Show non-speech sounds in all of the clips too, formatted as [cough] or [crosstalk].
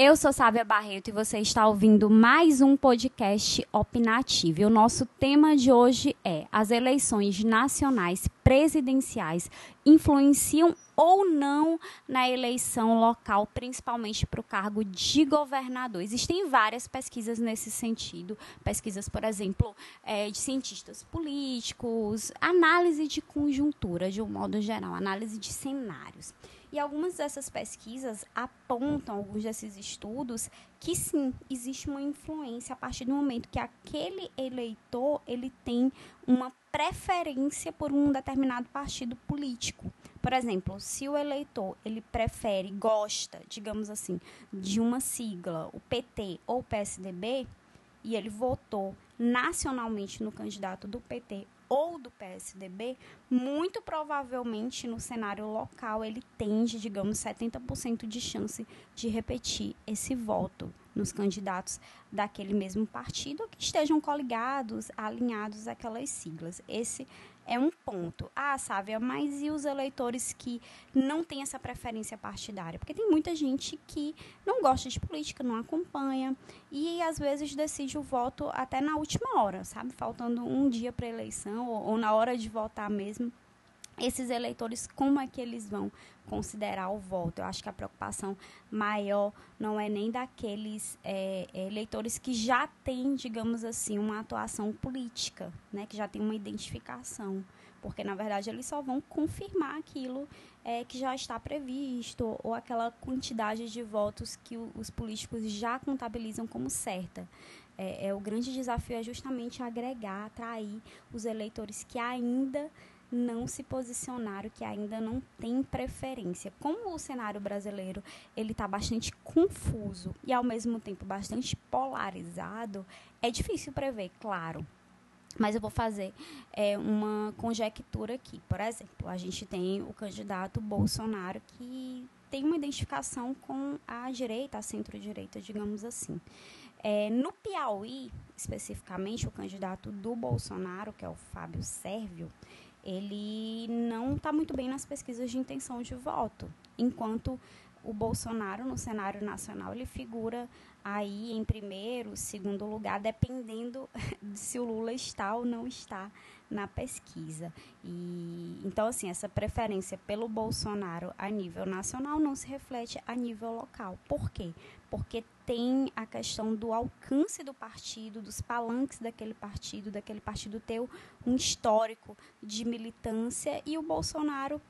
Eu sou Sávia Barreto e você está ouvindo mais um podcast opinativo. E o nosso tema de hoje é: as eleições nacionais presidenciais influenciam ou não na eleição local, principalmente para o cargo de governador. Existem várias pesquisas nesse sentido, pesquisas, por exemplo, é, de cientistas políticos, análise de conjuntura de um modo geral, análise de cenários. E algumas dessas pesquisas apontam, alguns desses estudos, que sim, existe uma influência a partir do momento que aquele eleitor ele tem uma preferência por um determinado partido político. Por exemplo, se o eleitor ele prefere, gosta, digamos assim, de uma sigla, o PT ou o PSDB, e ele votou nacionalmente no candidato do PT ou do PSDB, muito provavelmente no cenário local ele tende, digamos, 70% de chance de repetir esse voto nos candidatos daquele mesmo partido que estejam coligados, alinhados àquelas siglas. Esse é um ponto. Ah, Sávia, mas e os eleitores que não têm essa preferência partidária? Porque tem muita gente que não gosta de política, não acompanha e às vezes decide o voto até na última hora, sabe? Faltando um dia para a eleição ou, ou na hora de votar mesmo esses eleitores, como é que eles vão considerar o voto? Eu acho que a preocupação maior não é nem daqueles é, eleitores que já têm, digamos assim, uma atuação política, né, que já tem uma identificação, porque na verdade eles só vão confirmar aquilo é, que já está previsto ou aquela quantidade de votos que o, os políticos já contabilizam como certa. É, é o grande desafio é justamente agregar, atrair os eleitores que ainda não se posicionaram, que ainda não tem preferência. Como o cenário brasileiro ele está bastante confuso e ao mesmo tempo bastante polarizado, é difícil prever, claro. Mas eu vou fazer é, uma conjectura aqui. Por exemplo, a gente tem o candidato Bolsonaro que tem uma identificação com a direita, a centro-direita, digamos assim. É, no Piauí, especificamente, o candidato do Bolsonaro, que é o Fábio Sérvio, ele não está muito bem nas pesquisas de intenção de voto, enquanto o Bolsonaro no cenário nacional ele figura aí em primeiro, segundo lugar, dependendo [laughs] de se o Lula está ou não está na pesquisa. E então assim, essa preferência pelo Bolsonaro a nível nacional não se reflete a nível local. Por quê? Porque tem a questão do alcance do partido, dos palanques daquele partido, daquele partido ter um histórico de militância e o Bolsonaro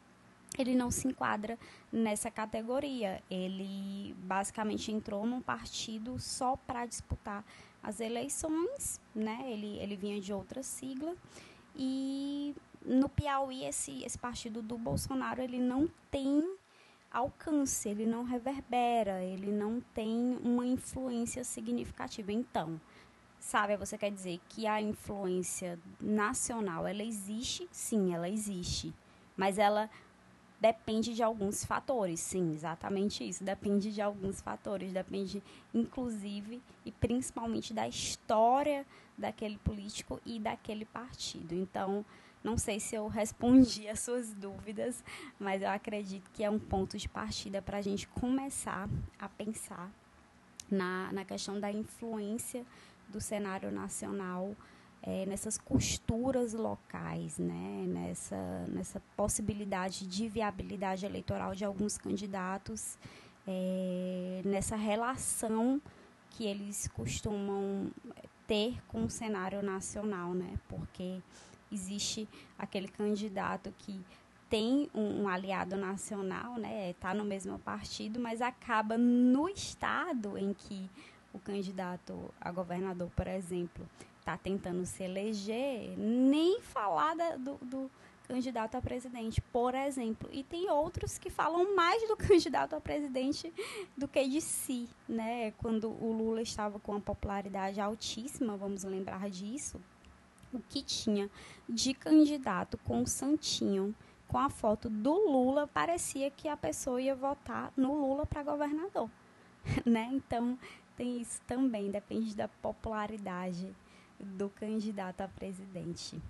ele não se enquadra nessa categoria. Ele basicamente entrou num partido só para disputar as eleições, né? Ele, ele vinha de outra sigla e no Piauí esse, esse partido do Bolsonaro ele não tem alcance, ele não reverbera, ele não tem uma influência significativa. Então, sabe, você quer dizer que a influência nacional, ela existe? Sim, ela existe. Mas ela depende de alguns fatores, sim, exatamente isso. Depende de alguns fatores, depende inclusive e principalmente da história daquele político e daquele partido. Então, não sei se eu respondi [laughs] as suas dúvidas, mas eu acredito que é um ponto de partida para a gente começar a pensar na, na questão da influência do cenário nacional é, nessas costuras locais, né, nessa, nessa possibilidade de viabilidade eleitoral de alguns candidatos, é, nessa relação que eles costumam ter com o cenário nacional, né, porque existe aquele candidato que tem um, um aliado nacional, né, está no mesmo partido, mas acaba no estado em que o candidato a governador, por exemplo, está tentando se eleger, nem falar da, do, do candidato a presidente, por exemplo. E tem outros que falam mais do [laughs] candidato a presidente do que de si, né? Quando o Lula estava com uma popularidade altíssima, vamos lembrar disso, o que tinha de candidato com o Santinho, com a foto do Lula, parecia que a pessoa ia votar no Lula para governador, [laughs] né? Então, tem isso também, depende da popularidade do candidato a presidente.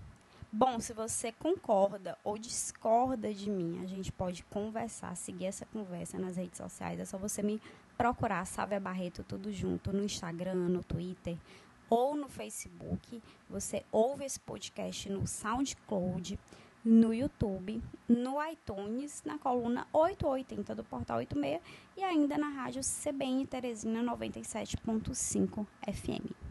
Bom, se você concorda ou discorda de mim, a gente pode conversar, seguir essa conversa nas redes sociais. É só você me procurar Sávia Barreto tudo junto no Instagram, no Twitter ou no Facebook. Você ouve esse podcast no SoundCloud, no YouTube, no iTunes, na coluna 880 do Portal 86 e ainda na rádio CBN Teresina 97.5 FM.